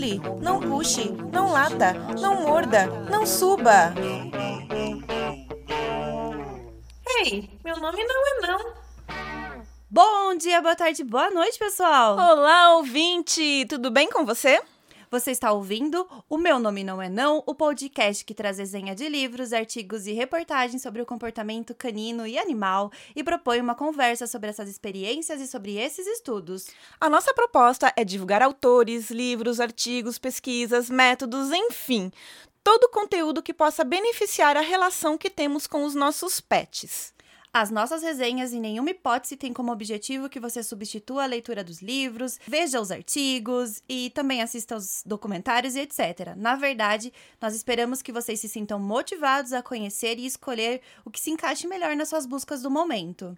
pule, não puxe, não lata, não morda, não suba. Ei, meu nome não é não. Bom dia, boa tarde, boa noite, pessoal! Olá, ouvinte! Tudo bem com você? Você está ouvindo O Meu Nome Não É Não, o podcast que traz resenha de livros, artigos e reportagens sobre o comportamento canino e animal e propõe uma conversa sobre essas experiências e sobre esses estudos. A nossa proposta é divulgar autores, livros, artigos, pesquisas, métodos, enfim, todo conteúdo que possa beneficiar a relação que temos com os nossos pets. As nossas resenhas em nenhuma hipótese têm como objetivo que você substitua a leitura dos livros, veja os artigos e também assista aos documentários e etc. Na verdade, nós esperamos que vocês se sintam motivados a conhecer e escolher o que se encaixe melhor nas suas buscas do momento.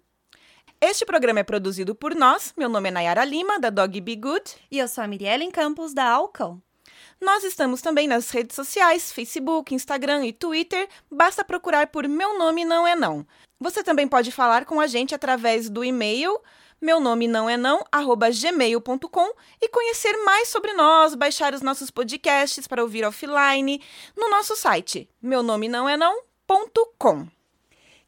Este programa é produzido por nós. Meu nome é Nayara Lima, da Dog Be Good. E eu sou a Miriellen Campos, da Alcão. Nós estamos também nas redes sociais, Facebook, Instagram e Twitter. Basta procurar por Meu Nome Não É Não. Você também pode falar com a gente através do e-mail meu nome não é não, arroba gmail.com e conhecer mais sobre nós, baixar os nossos podcasts para ouvir offline no nosso site meu nome não é não.com.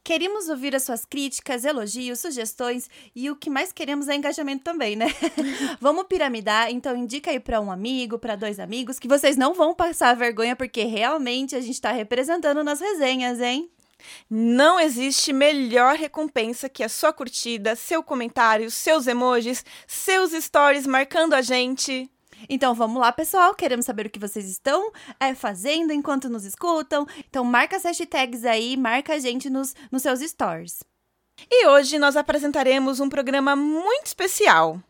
Queremos ouvir as suas críticas, elogios, sugestões e o que mais queremos é engajamento também, né? Vamos piramidar, então indica aí para um amigo, para dois amigos, que vocês não vão passar vergonha porque realmente a gente está representando nas resenhas, hein? Não existe melhor recompensa que a sua curtida, seu comentário, seus emojis, seus stories marcando a gente. Então vamos lá, pessoal. Queremos saber o que vocês estão é, fazendo enquanto nos escutam. Então marca as hashtags aí, marca a gente nos, nos seus stories. E hoje nós apresentaremos um programa muito especial.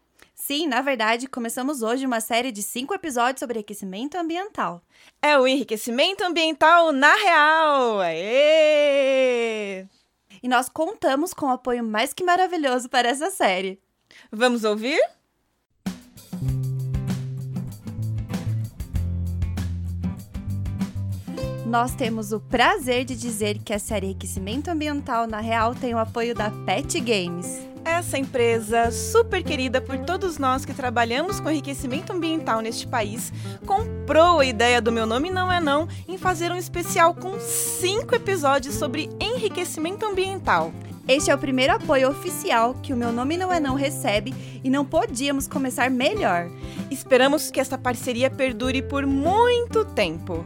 Sim, na verdade, começamos hoje uma série de cinco episódios sobre aquecimento ambiental. É o enriquecimento ambiental na real! Aê! E nós contamos com o apoio mais que maravilhoso para essa série. Vamos ouvir? Nós temos o prazer de dizer que a série Enriquecimento Ambiental na Real tem o apoio da Pet Games. Essa empresa, super querida por todos nós que trabalhamos com enriquecimento ambiental neste país, comprou a ideia do Meu Nome Não É Não em fazer um especial com cinco episódios sobre enriquecimento ambiental. Este é o primeiro apoio oficial que o Meu Nome Não É Não recebe e não podíamos começar melhor. Esperamos que esta parceria perdure por muito tempo.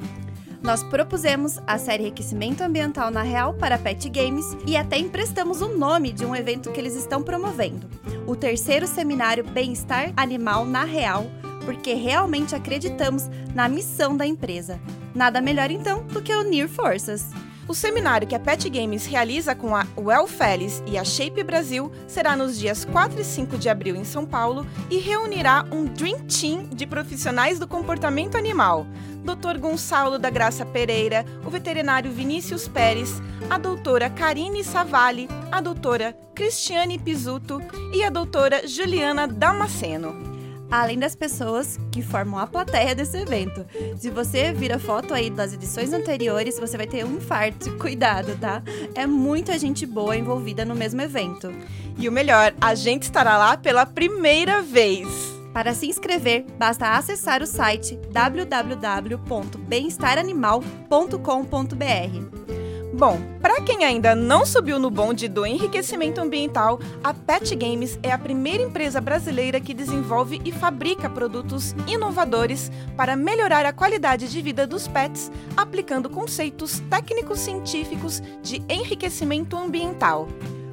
Nós propusemos a série Enriquecimento Ambiental na Real para Pet Games e até emprestamos o nome de um evento que eles estão promovendo: o terceiro seminário Bem-Estar Animal na Real, porque realmente acreditamos na missão da empresa. Nada melhor então do que unir forças. O seminário que a Pet Games realiza com a Well Felis e a Shape Brasil será nos dias 4 e 5 de abril em São Paulo e reunirá um Dream Team de profissionais do comportamento animal. Dr. Gonçalo da Graça Pereira, o veterinário Vinícius Pérez, a doutora Karine Savalli, a doutora Cristiane Pisuto e a doutora Juliana Damasceno além das pessoas que formam a plateia desse evento. Se você vira foto aí das edições anteriores, você vai ter um infarto. Cuidado, tá? É muita gente boa envolvida no mesmo evento. E o melhor, a gente estará lá pela primeira vez. Para se inscrever, basta acessar o site www.bemestaranimal.com.br. Bom, para quem ainda não subiu no bonde do enriquecimento ambiental, a Pet Games é a primeira empresa brasileira que desenvolve e fabrica produtos inovadores para melhorar a qualidade de vida dos pets, aplicando conceitos técnicos científicos de enriquecimento ambiental.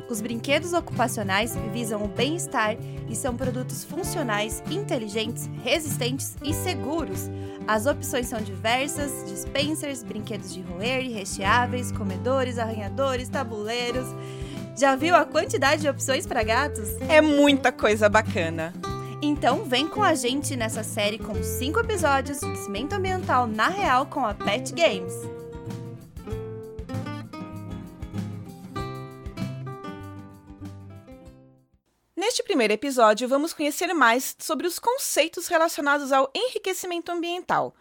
Os brinquedos ocupacionais visam o bem-estar e são produtos funcionais, inteligentes, resistentes e seguros. As opções são diversas: dispensers, brinquedos de roer e recheáveis, comedores, arranhadores, tabuleiros. Já viu a quantidade de opções para gatos? É muita coisa bacana. Então vem com a gente nessa série com cinco episódios de cimento ambiental na real com a Pet Games. Neste primeiro episódio, vamos conhecer mais sobre os conceitos relacionados ao enriquecimento ambiental.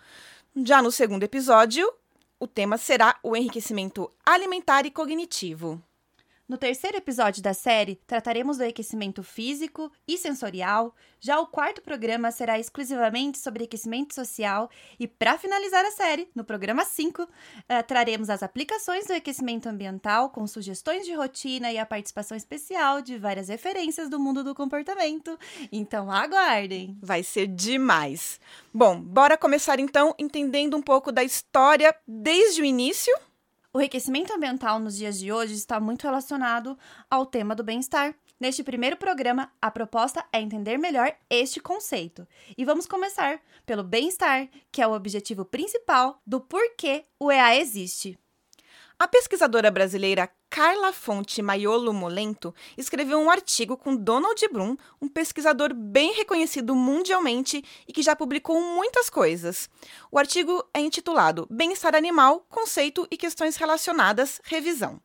Já no segundo episódio, o tema será o enriquecimento alimentar e cognitivo. No terceiro episódio da série, trataremos do aquecimento físico e sensorial. Já o quarto programa será exclusivamente sobre aquecimento social. E, para finalizar a série, no programa 5, uh, eh, traremos as aplicações do aquecimento ambiental com sugestões de rotina e a participação especial de várias referências do mundo do comportamento. Então, aguardem! Vai ser demais! Bom, bora começar então entendendo um pouco da história desde o início o enriquecimento ambiental nos dias de hoje está muito relacionado ao tema do bem-estar. Neste primeiro programa, a proposta é entender melhor este conceito. E vamos começar pelo bem-estar, que é o objetivo principal do porquê o EA existe. A pesquisadora brasileira Carla Fonte Maiolo Molento escreveu um artigo com Donald Brum, um pesquisador bem reconhecido mundialmente e que já publicou muitas coisas. O artigo é intitulado Bem-estar animal, conceito e questões relacionadas, revisão.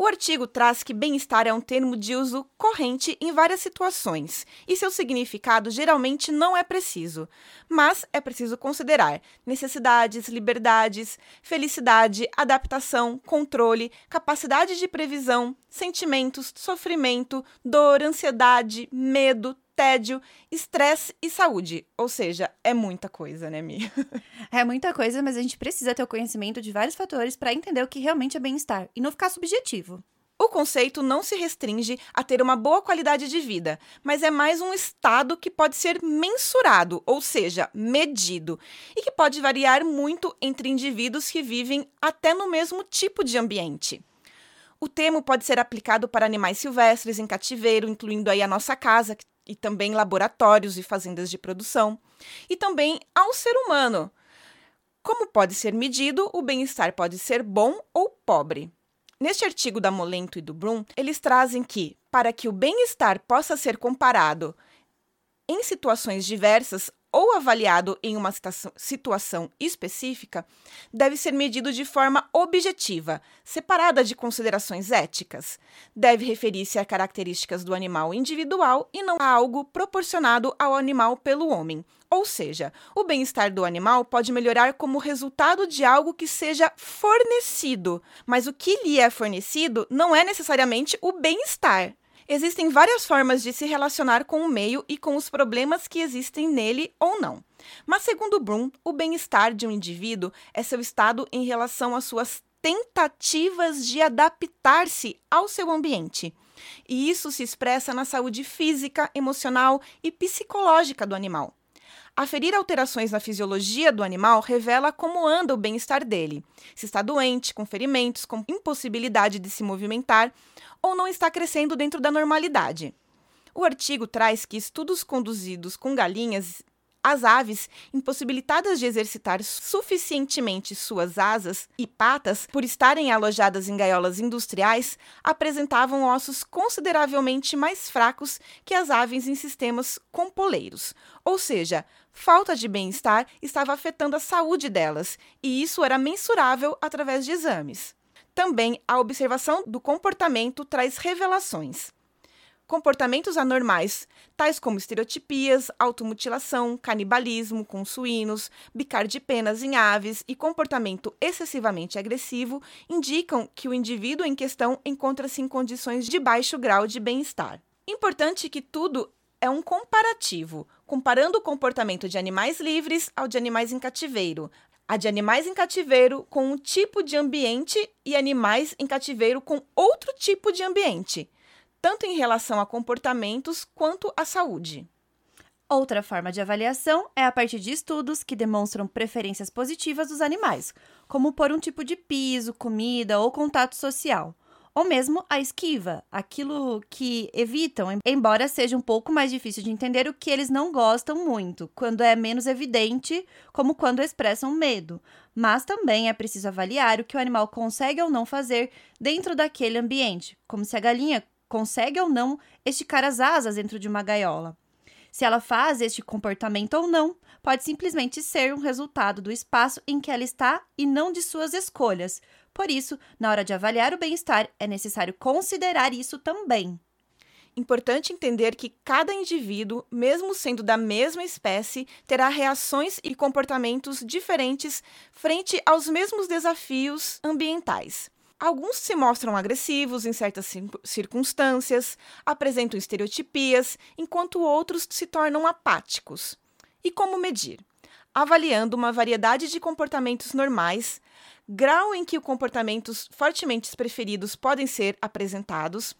O artigo traz que bem-estar é um termo de uso corrente em várias situações e seu significado geralmente não é preciso, mas é preciso considerar necessidades, liberdades, felicidade, adaptação, controle, capacidade de previsão, sentimentos, sofrimento, dor, ansiedade, medo, tédio, estresse e saúde. Ou seja, é muita coisa, né, Mi? é muita coisa, mas a gente precisa ter o conhecimento de vários fatores para entender o que realmente é bem-estar e não ficar subjetivo. O conceito não se restringe a ter uma boa qualidade de vida, mas é mais um estado que pode ser mensurado, ou seja, medido, e que pode variar muito entre indivíduos que vivem até no mesmo tipo de ambiente. O termo pode ser aplicado para animais silvestres em cativeiro, incluindo aí a nossa casa, e também laboratórios e fazendas de produção, e também ao ser humano. Como pode ser medido, o bem-estar pode ser bom ou pobre. Neste artigo da Molento e do Brum, eles trazem que, para que o bem-estar possa ser comparado em situações diversas, ou avaliado em uma situação específica, deve ser medido de forma objetiva, separada de considerações éticas. Deve referir-se a características do animal individual e não a algo proporcionado ao animal pelo homem. Ou seja, o bem-estar do animal pode melhorar como resultado de algo que seja fornecido, mas o que lhe é fornecido não é necessariamente o bem-estar. Existem várias formas de se relacionar com o meio e com os problemas que existem nele ou não. Mas, segundo Bloom, o bem-estar de um indivíduo é seu estado em relação às suas tentativas de adaptar-se ao seu ambiente. E isso se expressa na saúde física, emocional e psicológica do animal. Aferir alterações na fisiologia do animal revela como anda o bem-estar dele. Se está doente, com ferimentos, com impossibilidade de se movimentar ou não está crescendo dentro da normalidade. O artigo traz que estudos conduzidos com galinhas as aves, impossibilitadas de exercitar suficientemente suas asas e patas por estarem alojadas em gaiolas industriais, apresentavam ossos consideravelmente mais fracos que as aves em sistemas compoleiros. Ou seja, falta de bem-estar estava afetando a saúde delas, e isso era mensurável através de exames. Também a observação do comportamento traz revelações comportamentos anormais, tais como estereotipias, automutilação, canibalismo com suínos, bicar de penas em aves e comportamento excessivamente agressivo, indicam que o indivíduo em questão encontra-se em condições de baixo grau de bem-estar. Importante que tudo é um comparativo, comparando o comportamento de animais livres ao de animais em cativeiro, a de animais em cativeiro com um tipo de ambiente e animais em cativeiro com outro tipo de ambiente tanto em relação a comportamentos quanto à saúde. Outra forma de avaliação é a partir de estudos que demonstram preferências positivas dos animais, como por um tipo de piso, comida ou contato social. Ou mesmo a esquiva, aquilo que evitam, embora seja um pouco mais difícil de entender o que eles não gostam muito, quando é menos evidente, como quando expressam medo. Mas também é preciso avaliar o que o animal consegue ou não fazer dentro daquele ambiente, como se a galinha consegue ou não esticar as asas dentro de uma gaiola. Se ela faz este comportamento ou não, pode simplesmente ser um resultado do espaço em que ela está e não de suas escolhas. Por isso, na hora de avaliar o bem-estar, é necessário considerar isso também. Importante entender que cada indivíduo, mesmo sendo da mesma espécie, terá reações e comportamentos diferentes frente aos mesmos desafios ambientais. Alguns se mostram agressivos em certas circunstâncias, apresentam estereotipias, enquanto outros se tornam apáticos. E como medir? Avaliando uma variedade de comportamentos normais, grau em que os comportamentos fortemente preferidos podem ser apresentados,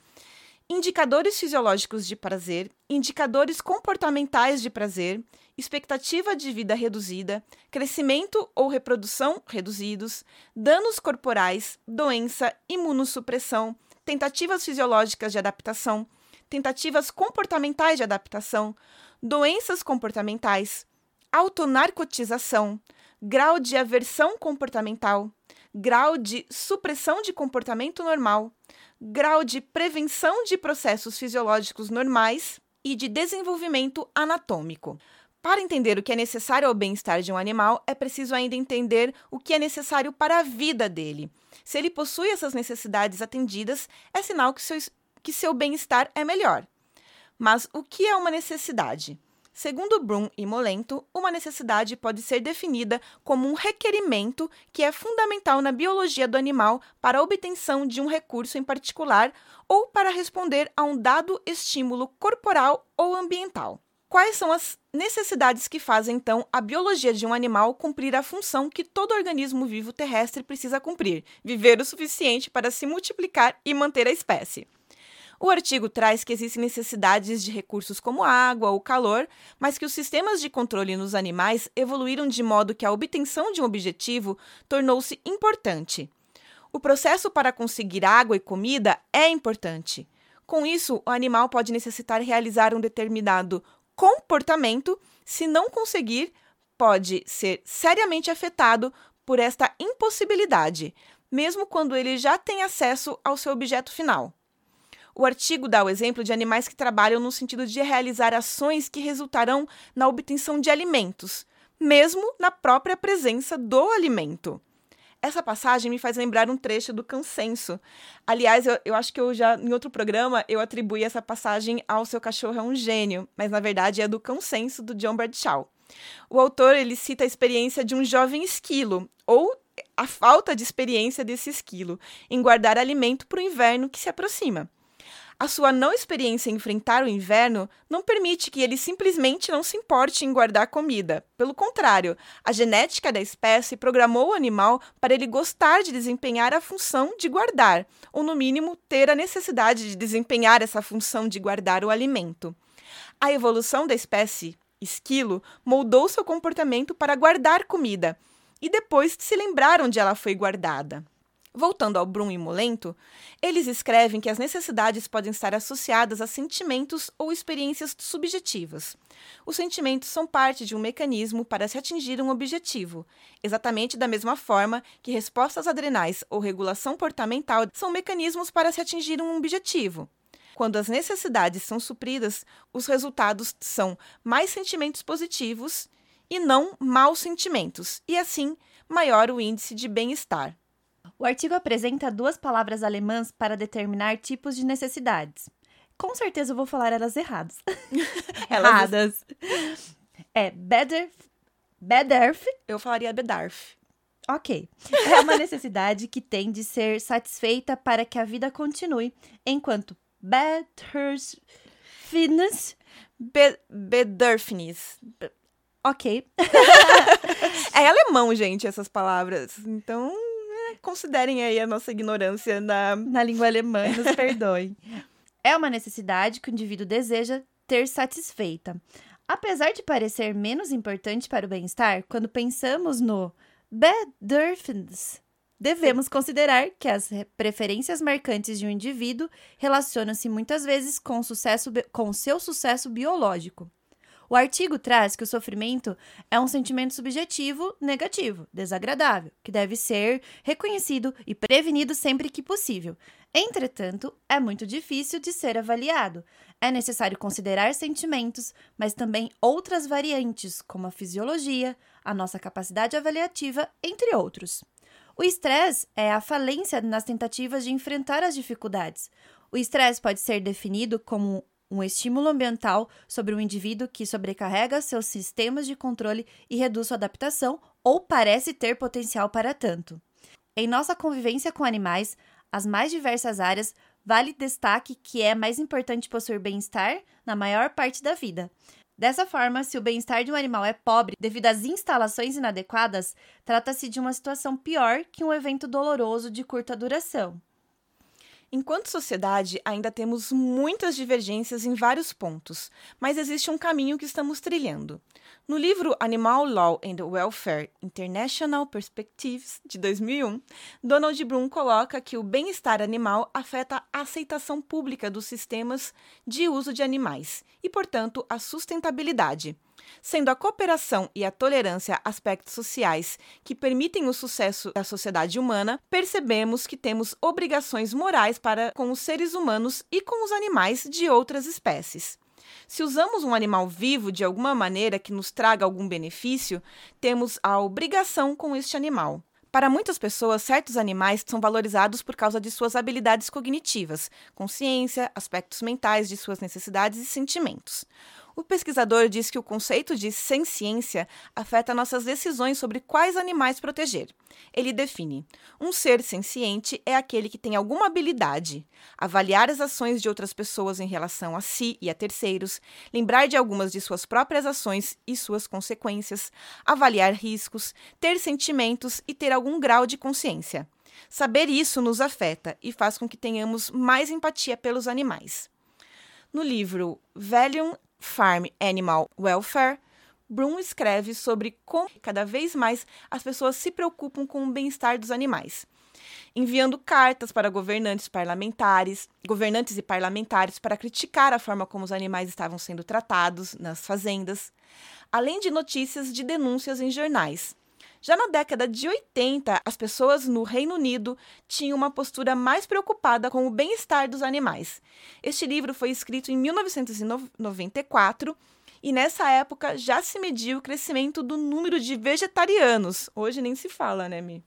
indicadores fisiológicos de prazer, indicadores comportamentais de prazer, expectativa de vida reduzida, crescimento ou reprodução reduzidos, danos corporais, doença, imunossupressão, tentativas fisiológicas de adaptação, tentativas comportamentais de adaptação, doenças comportamentais, autonarcotização, grau de aversão comportamental, grau de supressão de comportamento normal, grau de prevenção de processos fisiológicos normais e de desenvolvimento anatômico. Para entender o que é necessário ao bem-estar de um animal, é preciso ainda entender o que é necessário para a vida dele. Se ele possui essas necessidades atendidas, é sinal que seu, que seu bem-estar é melhor. Mas o que é uma necessidade? Segundo Brum e Molento, uma necessidade pode ser definida como um requerimento que é fundamental na biologia do animal para a obtenção de um recurso em particular ou para responder a um dado estímulo corporal ou ambiental. Quais são as necessidades que fazem, então, a biologia de um animal cumprir a função que todo organismo vivo terrestre precisa cumprir: viver o suficiente para se multiplicar e manter a espécie? O artigo traz que existem necessidades de recursos como água ou calor, mas que os sistemas de controle nos animais evoluíram de modo que a obtenção de um objetivo tornou-se importante. O processo para conseguir água e comida é importante. Com isso, o animal pode necessitar realizar um determinado comportamento, se não conseguir, pode ser seriamente afetado por esta impossibilidade, mesmo quando ele já tem acesso ao seu objeto final. O artigo dá o exemplo de animais que trabalham no sentido de realizar ações que resultarão na obtenção de alimentos, mesmo na própria presença do alimento. Essa passagem me faz lembrar um trecho do Consenso. Aliás, eu, eu, acho que eu já, em outro programa, eu atribuí essa passagem ao Seu Cachorro é um Gênio, mas na verdade é do Consenso, do John Bradshaw. O autor ele cita a experiência de um jovem esquilo, ou a falta de experiência desse esquilo, em guardar alimento para o inverno que se aproxima. A sua não experiência em enfrentar o inverno não permite que ele simplesmente não se importe em guardar comida. Pelo contrário, a genética da espécie programou o animal para ele gostar de desempenhar a função de guardar, ou no mínimo ter a necessidade de desempenhar essa função de guardar o alimento. A evolução da espécie esquilo moldou seu comportamento para guardar comida e depois se lembrar onde ela foi guardada. Voltando ao Brum e Molento, eles escrevem que as necessidades podem estar associadas a sentimentos ou experiências subjetivas. Os sentimentos são parte de um mecanismo para se atingir um objetivo, exatamente da mesma forma que respostas adrenais ou regulação comportamental são mecanismos para se atingir um objetivo. Quando as necessidades são supridas, os resultados são mais sentimentos positivos e não maus sentimentos, e assim maior o índice de bem-estar. O artigo apresenta duas palavras alemãs para determinar tipos de necessidades. Com certeza eu vou falar elas erradas. Erradas. É Bedarf. Bedarf. Eu falaria Bedarf. Ok. É uma necessidade que tem de ser satisfeita para que a vida continue, enquanto Bedürfnis. Be Bedürfnis. Ok. é alemão, gente, essas palavras. Então, considerem aí a nossa ignorância na, na língua alemã e nos perdoem. É uma necessidade que o indivíduo deseja ter satisfeita. Apesar de parecer menos importante para o bem-estar, quando pensamos no Bedürfnis, devemos considerar que as preferências marcantes de um indivíduo relacionam-se muitas vezes com, sucesso, com seu sucesso biológico. O artigo traz que o sofrimento é um sentimento subjetivo negativo, desagradável, que deve ser reconhecido e prevenido sempre que possível. Entretanto, é muito difícil de ser avaliado. É necessário considerar sentimentos, mas também outras variantes, como a fisiologia, a nossa capacidade avaliativa, entre outros. O estresse é a falência nas tentativas de enfrentar as dificuldades. O estresse pode ser definido como um estímulo ambiental sobre um indivíduo que sobrecarrega seus sistemas de controle e reduz sua adaptação ou parece ter potencial para tanto. Em nossa convivência com animais, as mais diversas áreas, vale destaque que é mais importante possuir bem-estar na maior parte da vida. Dessa forma, se o bem-estar de um animal é pobre devido às instalações inadequadas, trata-se de uma situação pior que um evento doloroso de curta duração. Enquanto sociedade, ainda temos muitas divergências em vários pontos, mas existe um caminho que estamos trilhando. No livro Animal Law and Welfare International Perspectives, de 2001, Donald Bloom coloca que o bem-estar animal afeta a aceitação pública dos sistemas de uso de animais e, portanto, a sustentabilidade sendo a cooperação e a tolerância aspectos sociais que permitem o sucesso da sociedade humana, percebemos que temos obrigações morais para com os seres humanos e com os animais de outras espécies. Se usamos um animal vivo de alguma maneira que nos traga algum benefício, temos a obrigação com este animal. Para muitas pessoas, certos animais são valorizados por causa de suas habilidades cognitivas, consciência, aspectos mentais de suas necessidades e sentimentos. O pesquisador diz que o conceito de senciência afeta nossas decisões sobre quais animais proteger. Ele define: um ser senciente é aquele que tem alguma habilidade, avaliar as ações de outras pessoas em relação a si e a terceiros, lembrar de algumas de suas próprias ações e suas consequências, avaliar riscos, ter sentimentos e ter algum grau de consciência. Saber isso nos afeta e faz com que tenhamos mais empatia pelos animais. No livro Valium Farm Animal Welfare, Bloom escreve sobre como cada vez mais as pessoas se preocupam com o bem-estar dos animais, enviando cartas para governantes parlamentares, governantes e parlamentares para criticar a forma como os animais estavam sendo tratados nas fazendas, além de notícias de denúncias em jornais. Já na década de 80, as pessoas no Reino Unido tinham uma postura mais preocupada com o bem-estar dos animais. Este livro foi escrito em 1994 e nessa época já se mediu o crescimento do número de vegetarianos. Hoje nem se fala, né, Mi?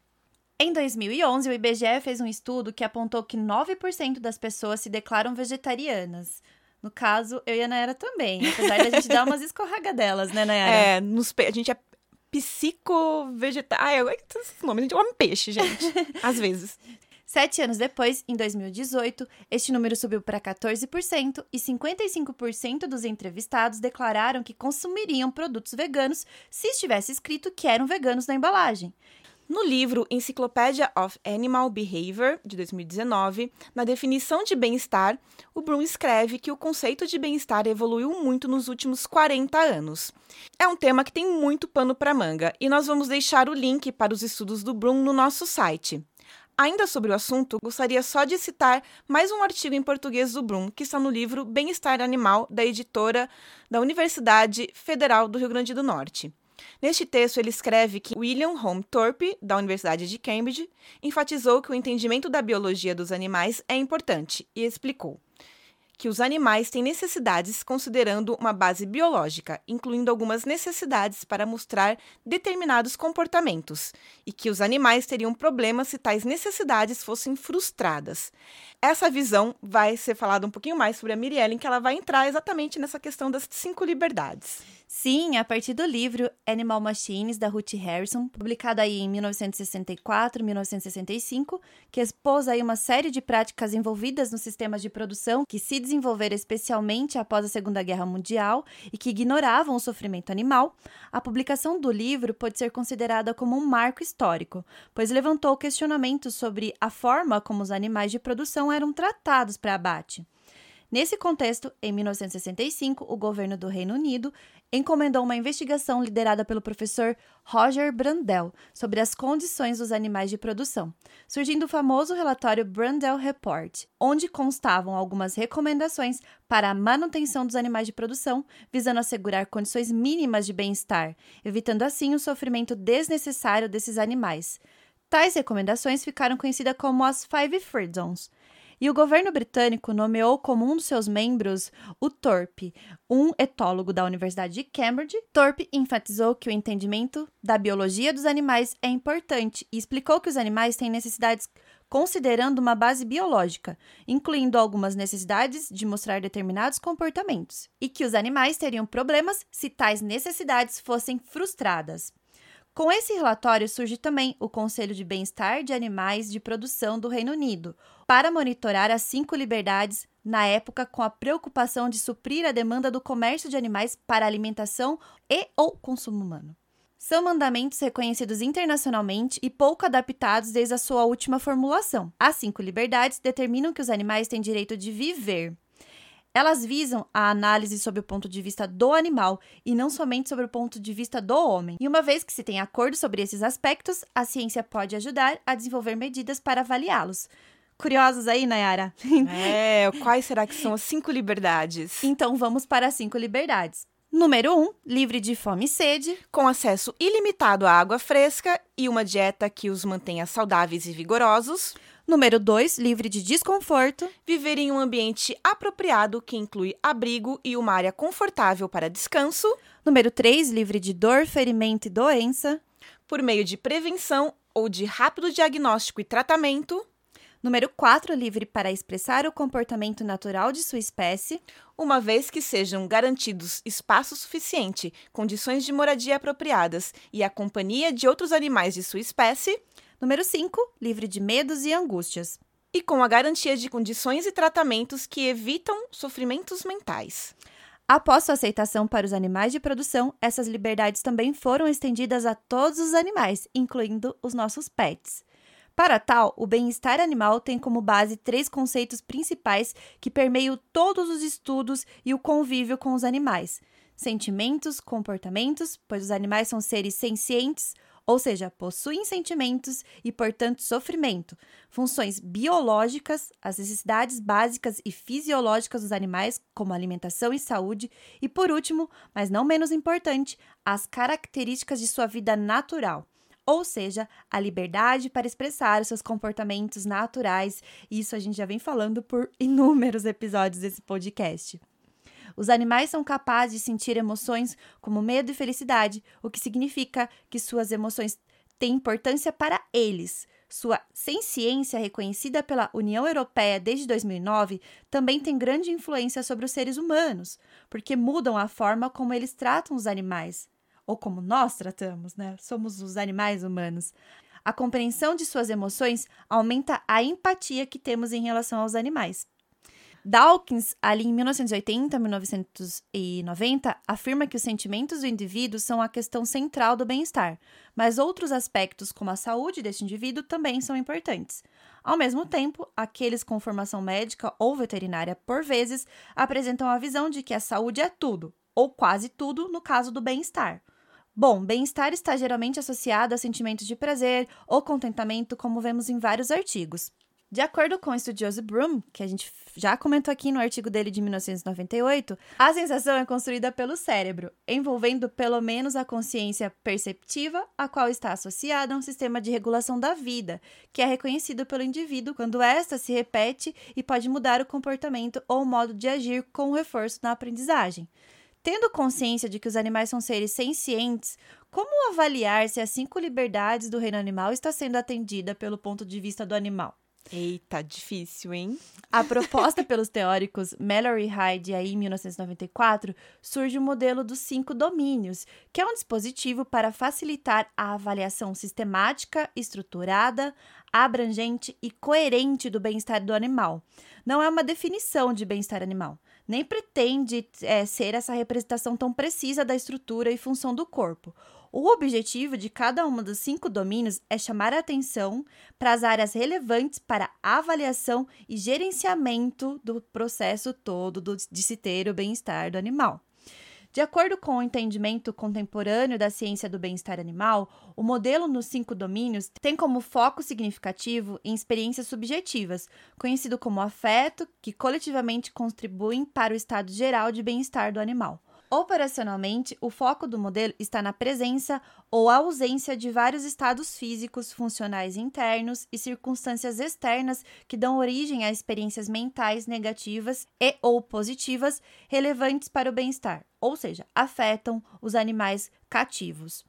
Em 2011, o IBGE fez um estudo que apontou que 9% das pessoas se declaram vegetarianas. No caso, eu e a Nayara também. Apesar da gente dar umas escorragadelas, né, Nayara? É, nos, a gente é psico-vegetal. Ai, eu esses nomes. Gente come peixe, gente. Às vezes. Sete anos depois, em 2018, este número subiu para 14% e 55% dos entrevistados declararam que consumiriam produtos veganos se estivesse escrito que eram veganos na embalagem. No livro Encyclopedia of Animal Behavior, de 2019, na definição de bem-estar, o Bloom escreve que o conceito de bem-estar evoluiu muito nos últimos 40 anos. É um tema que tem muito pano para manga e nós vamos deixar o link para os estudos do Bloom no nosso site. Ainda sobre o assunto, gostaria só de citar mais um artigo em português do Bloom, que está no livro Bem-Estar Animal, da editora da Universidade Federal do Rio Grande do Norte. Neste texto, ele escreve que William Home Thorpe, da Universidade de Cambridge, enfatizou que o entendimento da biologia dos animais é importante e explicou que os animais têm necessidades considerando uma base biológica, incluindo algumas necessidades para mostrar determinados comportamentos, e que os animais teriam problemas se tais necessidades fossem frustradas. Essa visão vai ser falada um pouquinho mais sobre a Mirielle, em que ela vai entrar exatamente nessa questão das cinco liberdades. Sim, a partir do livro Animal Machines, da Ruth Harrison, publicado aí em 1964, 1965, que expôs aí uma série de práticas envolvidas nos sistemas de produção que se desenvolveram especialmente após a Segunda Guerra Mundial e que ignoravam o sofrimento animal, a publicação do livro pode ser considerada como um marco histórico, pois levantou questionamentos sobre a forma como os animais de produção eram tratados para abate. Nesse contexto, em 1965, o governo do Reino Unido encomendou uma investigação liderada pelo professor Roger Brandel sobre as condições dos animais de produção, surgindo o famoso relatório Brandel Report, onde constavam algumas recomendações para a manutenção dos animais de produção, visando assegurar condições mínimas de bem-estar, evitando assim o sofrimento desnecessário desses animais. Tais recomendações ficaram conhecidas como as Five Freedoms e o governo britânico nomeou como um dos seus membros o Thorpe, um etólogo da Universidade de Cambridge. Thorpe enfatizou que o entendimento da biologia dos animais é importante e explicou que os animais têm necessidades considerando uma base biológica, incluindo algumas necessidades de mostrar determinados comportamentos, e que os animais teriam problemas se tais necessidades fossem frustradas. Com esse relatório surge também o Conselho de Bem-Estar de Animais de Produção do Reino Unido, para monitorar as cinco liberdades na época com a preocupação de suprir a demanda do comércio de animais para alimentação e ou consumo humano. São mandamentos reconhecidos internacionalmente e pouco adaptados desde a sua última formulação. As cinco liberdades determinam que os animais têm direito de viver, elas visam a análise sob o ponto de vista do animal e não somente sobre o ponto de vista do homem. E uma vez que se tem acordo sobre esses aspectos, a ciência pode ajudar a desenvolver medidas para avaliá-los. Curiosos aí, Nayara? É, quais será que são as cinco liberdades? Então vamos para as cinco liberdades. Número 1, um, livre de fome e sede. Com acesso ilimitado à água fresca e uma dieta que os mantenha saudáveis e vigorosos. Número 2, livre de desconforto. Viver em um ambiente apropriado que inclui abrigo e uma área confortável para descanso. Número 3, livre de dor, ferimento e doença. Por meio de prevenção ou de rápido diagnóstico e tratamento. Número 4, livre para expressar o comportamento natural de sua espécie. Uma vez que sejam garantidos espaço suficiente, condições de moradia apropriadas e a companhia de outros animais de sua espécie. Número 5, livre de medos e angústias. E com a garantia de condições e tratamentos que evitam sofrimentos mentais. Após sua aceitação para os animais de produção, essas liberdades também foram estendidas a todos os animais, incluindo os nossos pets. Para tal, o bem-estar animal tem como base três conceitos principais que permeiam todos os estudos e o convívio com os animais: sentimentos, comportamentos, pois os animais são seres sencientes, ou seja, possuem sentimentos e, portanto, sofrimento, funções biológicas, as necessidades básicas e fisiológicas dos animais, como alimentação e saúde, e, por último, mas não menos importante, as características de sua vida natural. Ou seja, a liberdade para expressar os seus comportamentos naturais. Isso a gente já vem falando por inúmeros episódios desse podcast. Os animais são capazes de sentir emoções como medo e felicidade, o que significa que suas emoções têm importância para eles. Sua senciência, reconhecida pela União Europeia desde 2009, também tem grande influência sobre os seres humanos, porque mudam a forma como eles tratam os animais, ou como nós tratamos, né? Somos os animais humanos. A compreensão de suas emoções aumenta a empatia que temos em relação aos animais. Dawkins, ali em 1980, 1990, afirma que os sentimentos do indivíduo são a questão central do bem-estar, mas outros aspectos, como a saúde deste indivíduo, também são importantes. Ao mesmo tempo, aqueles com formação médica ou veterinária, por vezes, apresentam a visão de que a saúde é tudo, ou quase tudo, no caso do bem-estar. Bom, bem-estar está geralmente associado a sentimentos de prazer ou contentamento, como vemos em vários artigos. De acordo com o estudioso Broom, que a gente já comentou aqui no artigo dele de 1998, a sensação é construída pelo cérebro, envolvendo pelo menos a consciência perceptiva, a qual está associada a um sistema de regulação da vida, que é reconhecido pelo indivíduo quando esta se repete e pode mudar o comportamento ou o modo de agir com o reforço na aprendizagem. Tendo consciência de que os animais são seres sencientes, como avaliar se as cinco liberdades do reino animal está sendo atendida pelo ponto de vista do animal? Eita, difícil, hein? A proposta pelos teóricos Mallory Hyde aí em 1994 surge o modelo dos cinco domínios, que é um dispositivo para facilitar a avaliação sistemática, estruturada, abrangente e coerente do bem-estar do animal. Não é uma definição de bem-estar animal, nem pretende é, ser essa representação tão precisa da estrutura e função do corpo. O objetivo de cada um dos cinco domínios é chamar a atenção para as áreas relevantes para avaliação e gerenciamento do processo todo do, de se ter o bem-estar do animal. De acordo com o entendimento contemporâneo da ciência do bem-estar animal, o modelo nos cinco domínios tem como foco significativo em experiências subjetivas, conhecido como afeto, que coletivamente contribuem para o estado geral de bem-estar do animal. Operacionalmente, o foco do modelo está na presença ou ausência de vários estados físicos, funcionais internos e circunstâncias externas que dão origem a experiências mentais negativas e ou positivas relevantes para o bem-estar, ou seja, afetam os animais cativos.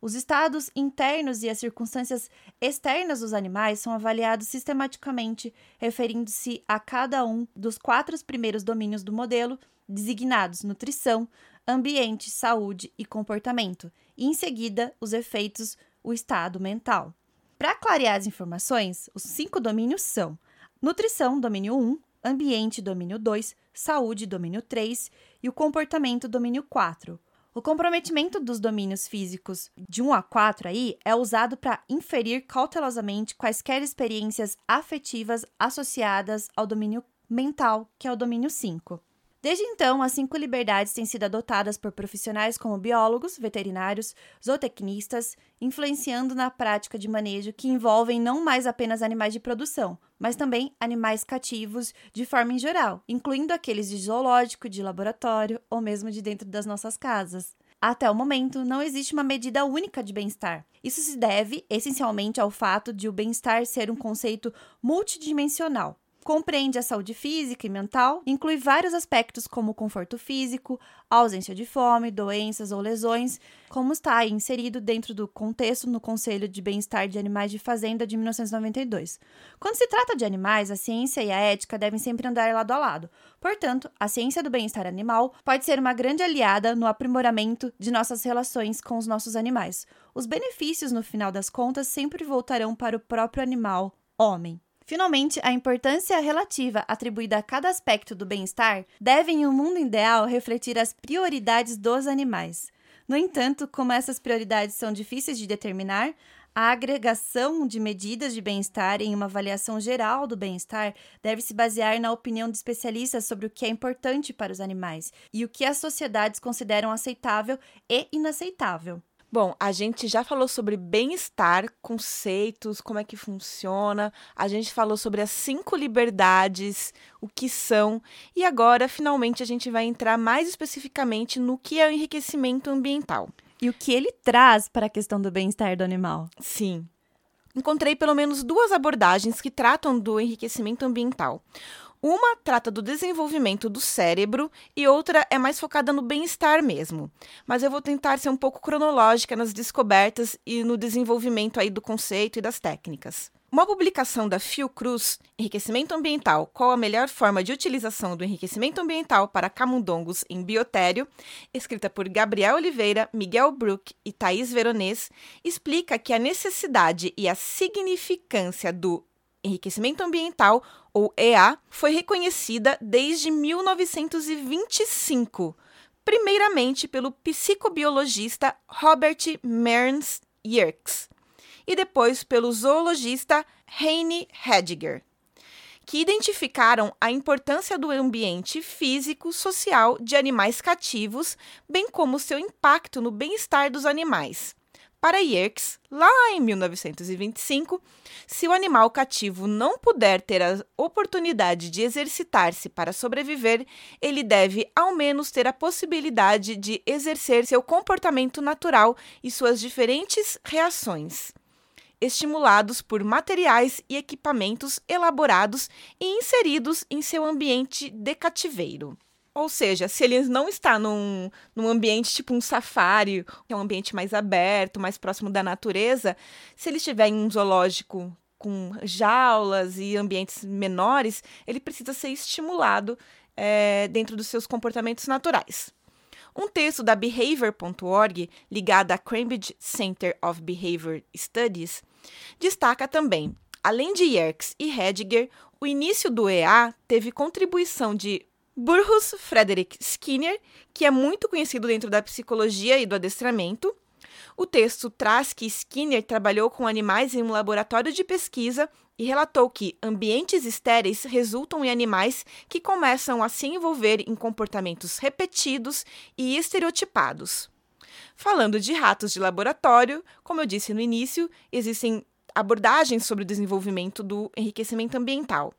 Os estados internos e as circunstâncias externas dos animais são avaliados sistematicamente, referindo-se a cada um dos quatro primeiros domínios do modelo, designados nutrição, ambiente, saúde e comportamento, e, em seguida, os efeitos, o estado mental. Para clarear as informações, os cinco domínios são nutrição, domínio 1, ambiente, domínio 2, saúde, domínio 3 e o comportamento, domínio 4. O comprometimento dos domínios físicos de 1 a 4 aí é usado para inferir cautelosamente quaisquer experiências afetivas associadas ao domínio mental, que é o domínio 5. Desde então, as cinco liberdades têm sido adotadas por profissionais como biólogos, veterinários, zootecnistas, influenciando na prática de manejo que envolvem não mais apenas animais de produção, mas também animais cativos de forma em geral, incluindo aqueles de zoológico, de laboratório ou mesmo de dentro das nossas casas. Até o momento, não existe uma medida única de bem-estar. Isso se deve essencialmente ao fato de o bem-estar ser um conceito multidimensional, compreende a saúde física e mental, inclui vários aspectos como conforto físico, ausência de fome, doenças ou lesões, como está inserido dentro do contexto no Conselho de Bem-Estar de Animais de Fazenda de 1992. Quando se trata de animais, a ciência e a ética devem sempre andar lado a lado. Portanto, a ciência do bem-estar animal pode ser uma grande aliada no aprimoramento de nossas relações com os nossos animais. Os benefícios, no final das contas, sempre voltarão para o próprio animal, homem. Finalmente, a importância relativa atribuída a cada aspecto do bem-estar deve, em um mundo ideal, refletir as prioridades dos animais. No entanto, como essas prioridades são difíceis de determinar, a agregação de medidas de bem-estar em uma avaliação geral do bem-estar deve se basear na opinião de especialistas sobre o que é importante para os animais e o que as sociedades consideram aceitável e inaceitável. Bom, a gente já falou sobre bem-estar, conceitos, como é que funciona, a gente falou sobre as cinco liberdades, o que são, e agora, finalmente, a gente vai entrar mais especificamente no que é o enriquecimento ambiental. E o que ele traz para a questão do bem-estar do animal. Sim. Encontrei pelo menos duas abordagens que tratam do enriquecimento ambiental. Uma trata do desenvolvimento do cérebro e outra é mais focada no bem-estar mesmo. Mas eu vou tentar ser um pouco cronológica nas descobertas e no desenvolvimento aí do conceito e das técnicas. Uma publicação da Fiocruz, Enriquecimento Ambiental, qual a melhor forma de utilização do enriquecimento ambiental para camundongos em biotério, escrita por Gabriel Oliveira, Miguel Brook e Thaís Veronês, explica que a necessidade e a significância do enriquecimento ambiental, ou EA, foi reconhecida desde 1925, primeiramente pelo psicobiologista Robert Mearns Yerkes e depois pelo zoologista Heine Hediger, que identificaram a importância do ambiente físico social de animais cativos, bem como seu impacto no bem-estar dos animais. Para Yerkes, lá em 1925, se o animal cativo não puder ter a oportunidade de exercitar-se para sobreviver, ele deve ao menos ter a possibilidade de exercer seu comportamento natural e suas diferentes reações, estimulados por materiais e equipamentos elaborados e inseridos em seu ambiente de cativeiro. Ou seja, se ele não está num, num ambiente tipo um safari, que é um ambiente mais aberto, mais próximo da natureza, se ele estiver em um zoológico com jaulas e ambientes menores, ele precisa ser estimulado é, dentro dos seus comportamentos naturais. Um texto da Behavior.org, ligado à Cambridge Center of Behavior Studies, destaca também, além de Yerkes e Hediger, o início do EA teve contribuição de Burrus Frederick Skinner, que é muito conhecido dentro da psicologia e do adestramento. O texto traz que Skinner trabalhou com animais em um laboratório de pesquisa e relatou que ambientes estéreis resultam em animais que começam a se envolver em comportamentos repetidos e estereotipados. Falando de ratos de laboratório, como eu disse no início, existem abordagens sobre o desenvolvimento do enriquecimento ambiental.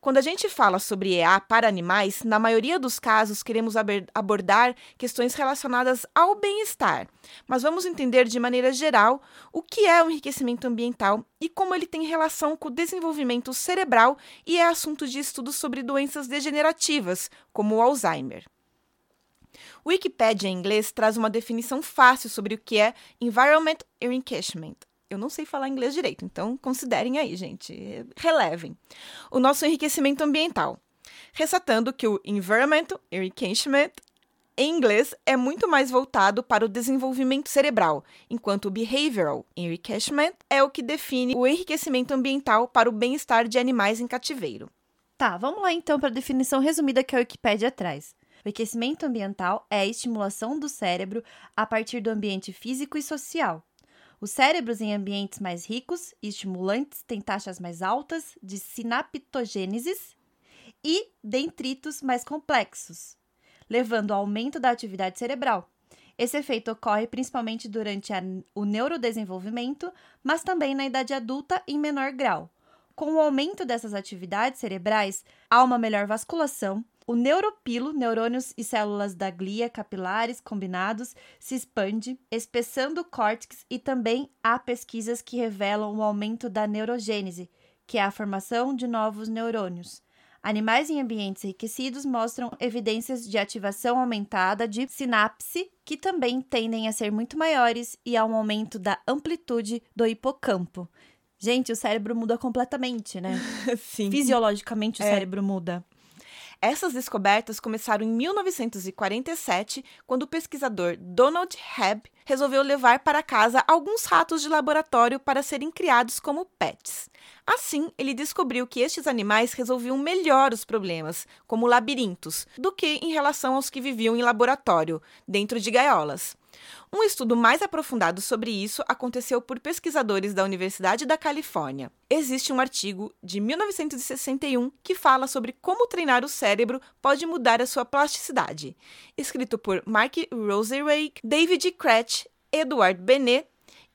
Quando a gente fala sobre EA para animais, na maioria dos casos queremos abordar questões relacionadas ao bem-estar, mas vamos entender de maneira geral o que é o enriquecimento ambiental e como ele tem relação com o desenvolvimento cerebral e é assunto de estudos sobre doenças degenerativas, como o Alzheimer. Wikipedia em inglês traz uma definição fácil sobre o que é Environment Enrichment, eu não sei falar inglês direito, então considerem aí, gente. Relevem. O nosso enriquecimento ambiental. Ressaltando que o Environmental Enrichment em inglês, é muito mais voltado para o desenvolvimento cerebral, enquanto o behavioral enrichment é o que define o enriquecimento ambiental para o bem-estar de animais em cativeiro. Tá, vamos lá então para a definição resumida que a Wikipédia traz. O ambiental é a estimulação do cérebro a partir do ambiente físico e social. Os cérebros em ambientes mais ricos e estimulantes têm taxas mais altas de sinaptogênesis e dendritos mais complexos, levando ao aumento da atividade cerebral. Esse efeito ocorre principalmente durante a, o neurodesenvolvimento, mas também na idade adulta em menor grau. Com o aumento dessas atividades cerebrais, há uma melhor vasculação, o neuropilo, neurônios e células da glia capilares combinados, se expande, espessando o córtex e também há pesquisas que revelam o aumento da neurogênese, que é a formação de novos neurônios. Animais em ambientes enriquecidos mostram evidências de ativação aumentada de sinapse, que também tendem a ser muito maiores, e há um aumento da amplitude do hipocampo. Gente, o cérebro muda completamente, né? Sim. Fisiologicamente o É. cérebro muda. Essas descobertas começaram em 1947, quando o pesquisador Donald Hebb resolveu levar para casa alguns ratos de laboratório para serem criados como pets. Assim, ele descobriu que estes animais resolviam melhor os problemas, como labirintos, do que em relação aos que viviam em laboratório, dentro de gaiolas. Um estudo mais aprofundado sobre isso aconteceu por pesquisadores da Universidade da Califórnia. Existe um artigo de 1961 que fala sobre como treinar o cérebro pode mudar a sua plasticidade, escrito por Mark Roserake, David Kretsch, Edward Benet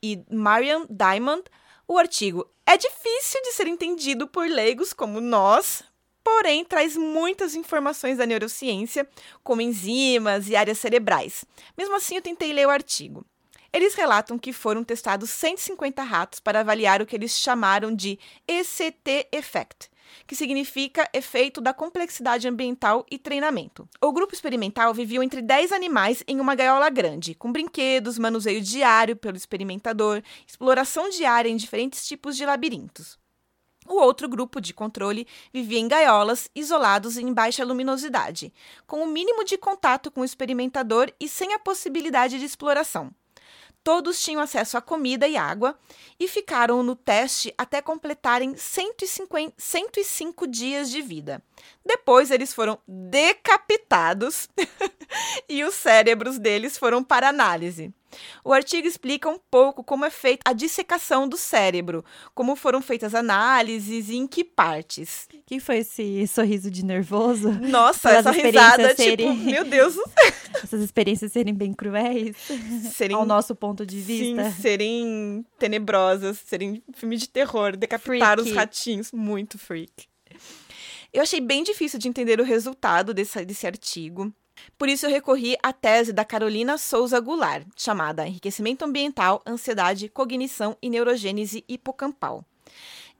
e Marian Diamond. O artigo é difícil de ser entendido por leigos como nós, porém traz muitas informações da neurociência, como enzimas e áreas cerebrais. Mesmo assim, eu tentei ler o artigo. Eles relatam que foram testados 150 ratos para avaliar o que eles chamaram de ECT Effect, que significa efeito da complexidade ambiental e treinamento. O grupo experimental vivia entre 10 animais em uma gaiola grande, com brinquedos, manuseio diário pelo experimentador, exploração diária em diferentes tipos de labirintos. O outro grupo de controle vivia em gaiolas, isolados e em baixa luminosidade, com o mínimo de contato com o experimentador e sem a possibilidade de exploração. Todos tinham acesso a comida e água e ficaram no teste até completarem 150, 105 dias de vida. Depois, eles foram decapitados e os cérebros deles foram para análise. O artigo explica um pouco como é feita a dissecação do cérebro, como foram feitas análises e em que partes. Que foi esse sorriso de nervoso? Nossa, essa risada, tipo, serem- meu Deus, Essas experiências serem bem cruéis, serem ao nosso ponto de vista. Sim, serem tenebrosas, serem filme de terror, decapitar os Freaky. ratinhos, muito freak. Eu achei bem difícil de entender o resultado desse, desse artigo. Por isso, eu recorri à tese da Carolina Souza Goulart, chamada Enriquecimento Ambiental, Ansiedade, Cognição e Neurogênese Hipocampal,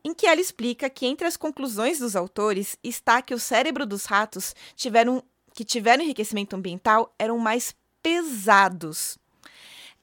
em que ela explica que entre as conclusões dos autores está que o cérebro dos ratos tiveram, que tiveram enriquecimento ambiental eram mais pesados.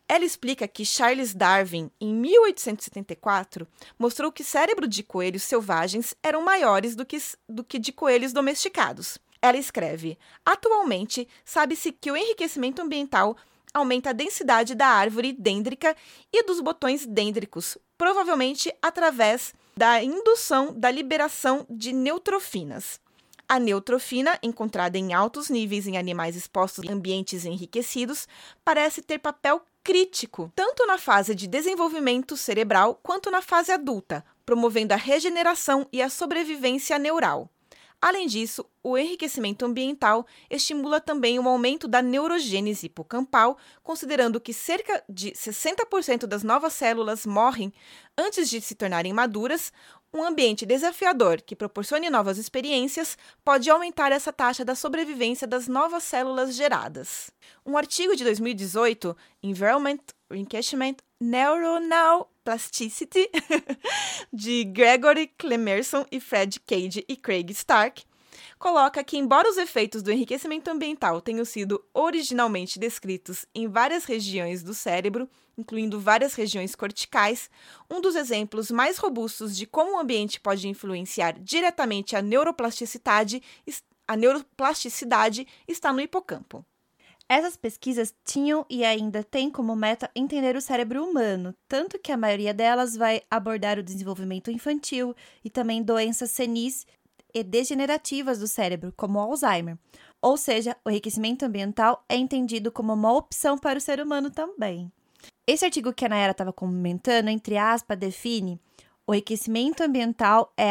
Ela explica que Charles Darwin, em 1874, mostrou que cérebro de coelhos selvagens eram maiores do que, do que de coelhos domesticados. Ela escreve: Atualmente, sabe-se que o enriquecimento ambiental aumenta a densidade da árvore dêndrica e dos botões dêndricos, provavelmente através da indução da liberação de neutrofinas. A neutrofina, encontrada em altos níveis em animais expostos em ambientes enriquecidos, parece ter papel crítico, tanto na fase de desenvolvimento cerebral quanto na fase adulta, promovendo a regeneração e a sobrevivência neural. Além disso, o enriquecimento ambiental estimula também o aumento da neurogênese hipocampal, considerando que cerca de 60% das novas células morrem antes de se tornarem maduras. Um ambiente desafiador que proporcione novas experiências pode aumentar essa taxa da sobrevivência das novas células geradas. Um artigo de 2018, Environment, Enrichment, Neuronal Plasticity, de Gregory Clemerson e Fred Cage e Craig Stark, coloca que, embora os efeitos do enriquecimento ambiental tenham sido originalmente descritos em várias regiões do cérebro, incluindo várias regiões corticais, um dos exemplos mais robustos de como o ambiente pode influenciar diretamente a neuroplasticidade, a neuroplasticidade está no hipocampo. Essas pesquisas tinham e ainda têm como meta entender o cérebro humano, tanto que a maioria delas vai abordar o desenvolvimento infantil e também doenças senis e degenerativas do cérebro, como Alzheimer. Ou seja, o enriquecimento ambiental é entendido como uma opção para o ser humano também. Esse artigo que a Nayara estava comentando, entre aspas, define o enriquecimento ambiental é,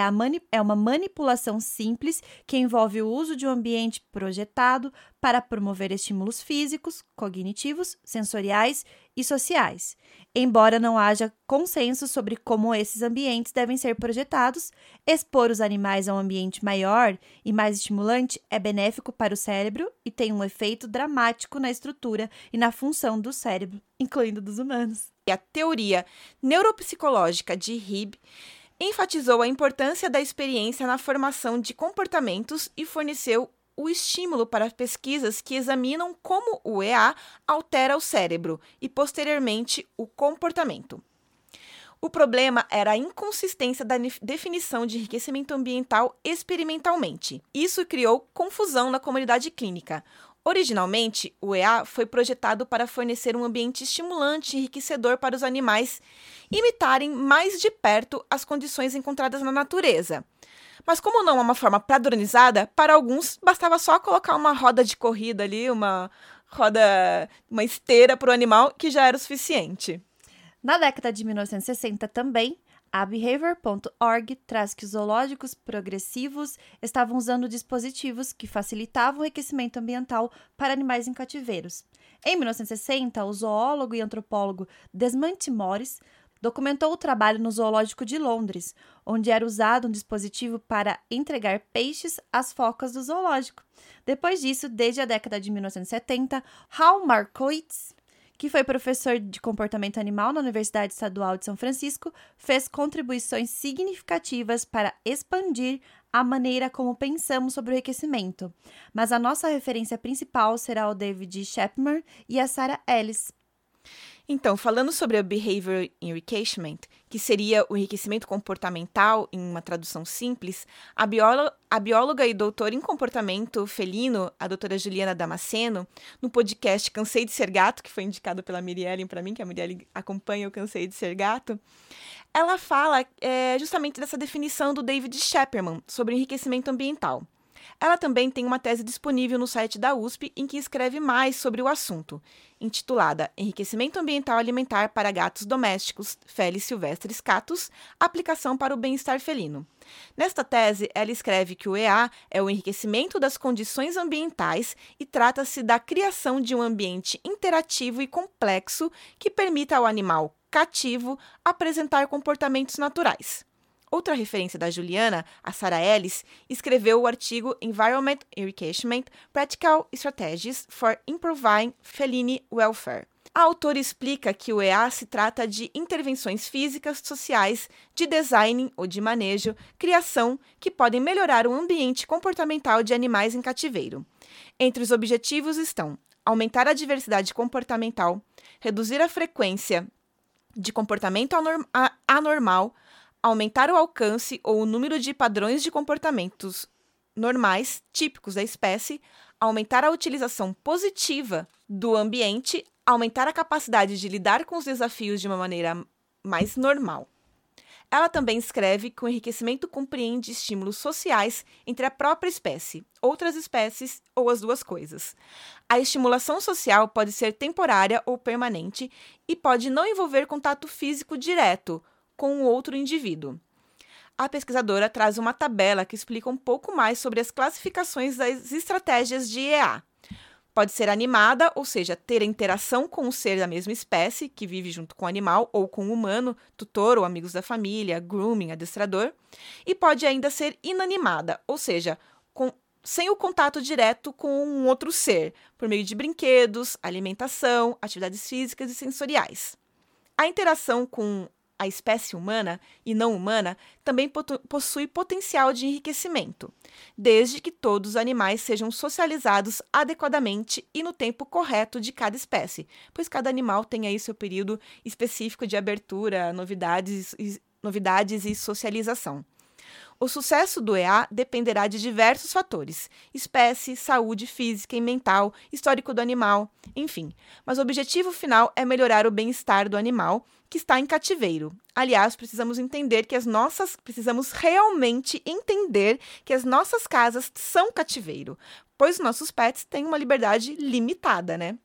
é, uma manipulação simples que envolve o uso de um ambiente projetado para promover estímulos físicos, cognitivos, sensoriais e sociais. Embora não haja consenso sobre como esses ambientes devem ser projetados, expor os animais a um ambiente maior e mais estimulante é benéfico para o cérebro e tem um efeito dramático na estrutura e na função do cérebro, incluindo dos humanos e a teoria neuropsicológica de Hib enfatizou a importância da experiência na formação de comportamentos e forneceu o estímulo para pesquisas que examinam como o EA altera o cérebro e, posteriormente, o comportamento. O problema era a inconsistência da definição de enriquecimento ambiental experimentalmente. Isso criou confusão na comunidade clínica. Originalmente, o EA foi projetado para fornecer um ambiente estimulante e enriquecedor para os animais imitarem mais de perto as condições encontradas na natureza. Mas como não é uma forma padronizada, para alguns bastava só colocar uma roda de corrida ali, uma roda, uma esteira para o animal, que já era o suficiente. Na década de 1960 também, a Behavior.org traz que os zoológicos progressivos estavam usando dispositivos que facilitavam o enriquecimento ambiental para animais em cativeiros. Em 1960, o zoólogo e antropólogo Desmond Morris documentou o trabalho no Zoológico de Londres, onde era usado um dispositivo para entregar peixes às focas do zoológico. Depois disso, desde a década de 1970, Hal Markowitz que foi professor de comportamento animal na Universidade Estadual de São Francisco, fez contribuições significativas para expandir a maneira como pensamos sobre o enriquecimento. Mas a nossa referência principal será o David Shepmer e a Sarah Ellis. Então, falando sobre o Behavior Enrichment, que seria o enriquecimento comportamental em uma tradução simples, a, bióloga, a bióloga e doutora em comportamento felino, a doutora Juliana Damasceno, no podcast Cansei de Ser Gato, que foi indicado pela Mirielle para mim, que a Mirielle acompanha o Cansei de Ser Gato, ela fala é, justamente dessa definição do David Shepperman sobre enriquecimento ambiental. Ela também tem uma tese disponível no site da USP em que escreve mais sobre o assunto, intitulada Enriquecimento Ambiental Alimentar para Gatos Domésticos, Felis Silvestres Catus, Aplicação para o Bem-Estar Felino. Nesta tese, ela escreve que o EA é o enriquecimento das condições ambientais e trata-se da criação de um ambiente interativo e complexo que permita ao animal cativo apresentar comportamentos naturais. Outra referência da Juliana, a Sarah Ellis, escreveu o artigo Environment Enrichment Practical Strategies for Improving Feline Welfare. A autora explica que o EA se trata de intervenções físicas, sociais, de design ou de manejo, criação, que podem melhorar o ambiente comportamental de animais em cativeiro. Entre os objetivos estão aumentar a diversidade comportamental, reduzir a frequência de comportamento anormal, aumentar o alcance ou o número de padrões de comportamentos normais típicos da espécie, aumentar a utilização positiva do ambiente, aumentar a capacidade de lidar com os desafios de uma maneira mais normal. Ela também escreve que o enriquecimento compreende estímulos sociais entre a própria espécie, outras espécies ou as duas coisas. A estimulação social pode ser temporária ou permanente e pode não envolver contato físico direto, com o outro indivíduo. A pesquisadora traz uma tabela que explica um pouco mais sobre as classificações das estratégias de EA. Pode ser animada, ou seja, ter interação com o ser da mesma espécie, que vive junto com o animal, ou com o humano, tutor ou amigos da família, grooming, adestrador. E pode ainda ser inanimada, ou seja, com, sem o contato direto com um outro ser, por meio de brinquedos, alimentação, atividades físicas e sensoriais. A interação com a espécie humana e não humana também possui potencial de enriquecimento, desde que todos os animais sejam socializados adequadamente e no tempo correto de cada espécie, pois cada animal tem aí seu período específico de abertura, novidades e, novidades e socialização. O sucesso do EA dependerá de diversos fatores: espécie, saúde física e mental, histórico do animal, enfim. Mas o objetivo final é melhorar o bem-estar do animal que está em cativeiro. Aliás, precisamos entender que as nossas precisamos realmente entender que as nossas casas são cativeiro, pois nossos pets têm uma liberdade limitada, né?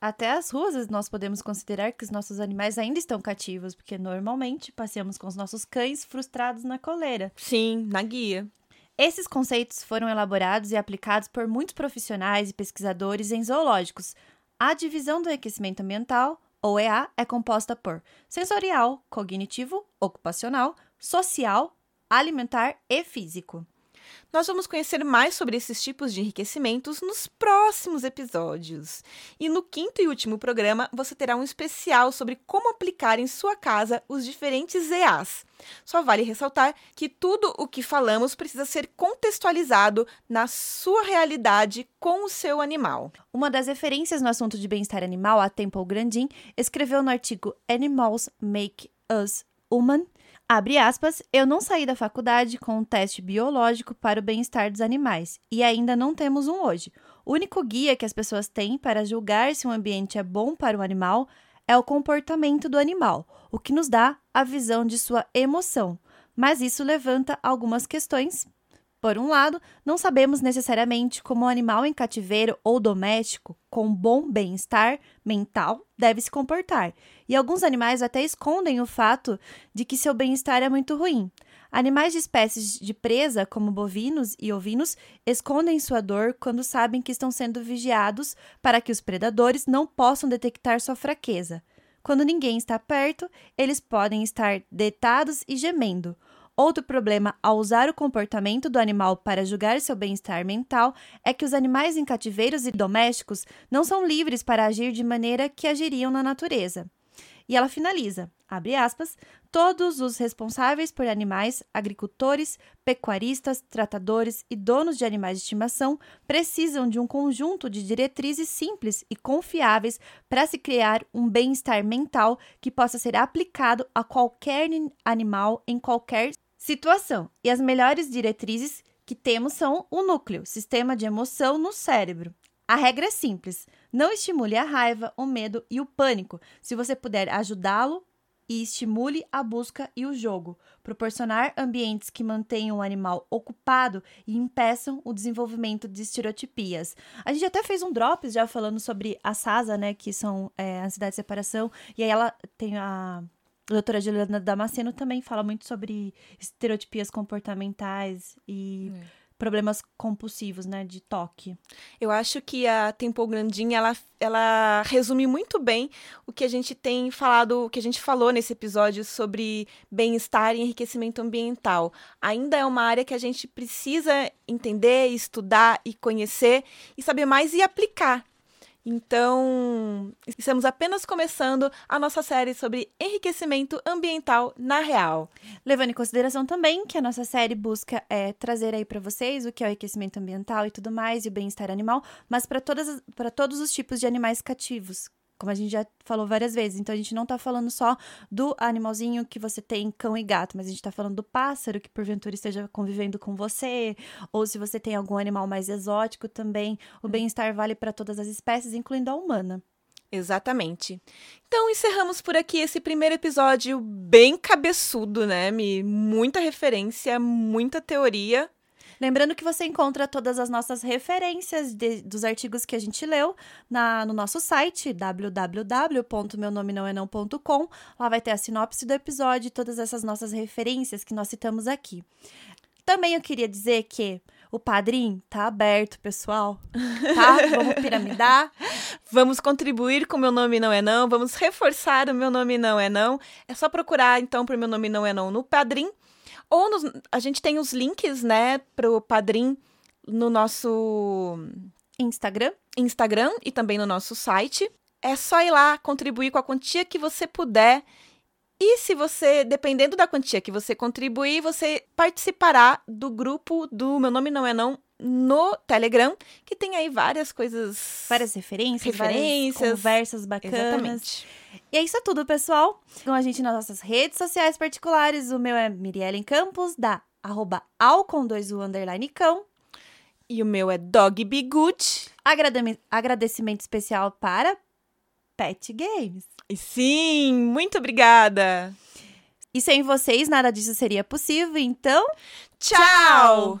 Até as ruas nós podemos considerar que os nossos animais ainda estão cativos, porque normalmente passeamos com os nossos cães frustrados na coleira. Sim, na guia. Esses conceitos foram elaborados e aplicados por muitos profissionais e pesquisadores em zoológicos. A divisão do aquecimento ambiental, ou EA, é composta por sensorial, cognitivo, ocupacional, social, alimentar e físico. Nós vamos conhecer mais sobre esses tipos de enriquecimentos nos próximos episódios. E no quinto e último programa, você terá um especial sobre como aplicar em sua casa os diferentes EAs. Só vale ressaltar que tudo o que falamos precisa ser contextualizado na sua realidade com o seu animal. Uma das referências no assunto de bem-estar animal, a Temple Grandin, escreveu no artigo Animals Make Us Human Abre aspas, eu não saí da faculdade com um teste biológico para o bem-estar dos animais e ainda não temos um hoje. O único guia que as pessoas têm para julgar se um ambiente é bom para o animal é o comportamento do animal, o que nos dá a visão de sua emoção. Mas isso levanta algumas questões por um lado, não sabemos necessariamente como um animal em cativeiro ou doméstico, com bom bem-estar mental, deve se comportar, e alguns animais até escondem o fato de que seu bem-estar é muito ruim. Animais de espécies de presa, como bovinos e ovinos, escondem sua dor quando sabem que estão sendo vigiados para que os predadores não possam detectar sua fraqueza. Quando ninguém está perto, eles podem estar deitados e gemendo. Outro problema ao usar o comportamento do animal para julgar seu bem-estar mental é que os animais em cativeiros e domésticos não são livres para agir de maneira que agiriam na natureza. E ela finaliza, abre aspas, todos os responsáveis por animais, agricultores, pecuaristas, tratadores e donos de animais de estimação precisam de um conjunto de diretrizes simples e confiáveis para se criar um bem-estar mental que possa ser aplicado a qualquer animal em qualquer situação. E as melhores diretrizes que temos são o núcleo, sistema de emoção no cérebro. A regra é simples: não estimule a raiva, o medo e o pânico. Se você puder ajudá-lo, e estimule a busca e o jogo. Proporcionar ambientes que mantenham o animal ocupado e impeçam o desenvolvimento de estereotipias. A gente até fez um drops já falando sobre a SASA, né, que são é, ansiedade de separação, e aí ela tem a a doutora Juliana Damasceno também fala muito sobre estereotipias comportamentais e é. problemas compulsivos, né, de toque. Eu acho que a Temple Grandin, ela, ela resume muito bem o que a gente tem falado, o que a gente falou nesse episódio sobre bem-estar e enriquecimento ambiental. Ainda é uma área que a gente precisa entender, estudar e conhecer e saber mais e aplicar então, estamos apenas começando a nossa série sobre enriquecimento ambiental na real. Levando em consideração também que a nossa série busca é, trazer aí para vocês o que é o enriquecimento ambiental e tudo mais, e o bem-estar animal, mas para todos os tipos de animais cativos, como a gente já falou várias vezes. Então a gente não tá falando só do animalzinho que você tem cão e gato, mas a gente tá falando do pássaro que porventura esteja convivendo com você, ou se você tem algum animal mais exótico também. O hum. bem-estar vale para todas as espécies, incluindo a humana. Exatamente. Então encerramos por aqui esse primeiro episódio bem cabeçudo, né? Muita referência, muita teoria. Lembrando que você encontra todas as nossas referências de, dos artigos que a gente leu na, no nosso site www.meunomenãoenão.com. Lá vai ter a sinopse do episódio e todas essas nossas referências que nós citamos aqui. Também eu queria dizer que o padrinho tá aberto, pessoal. Tá? Vamos piramidar. vamos contribuir com Meu Nome Não É Não. Vamos reforçar o Meu Nome Não É Não. É só procurar, então, por Meu Nome Não É Não no Padrim. Ou nos, a gente tem os links, né, pro Padrim no nosso Instagram. Instagram e também no nosso site. É só ir lá, contribuir com a quantia que você puder. E se você, dependendo da quantia que você contribuir, você participará do grupo do Meu Nome Não É Não no Telegram, que tem aí várias coisas. Várias referências, referências várias conversas bacanas. Exatamente. E é isso é tudo, pessoal. Com a gente nas nossas redes sociais particulares. O meu é Miriellen Campos, da arroba com dois o underline cão. E o meu é Dog. Agradame- agradecimento especial para Pet Games. E sim, muito obrigada. E sem vocês nada disso seria possível, então Tchau!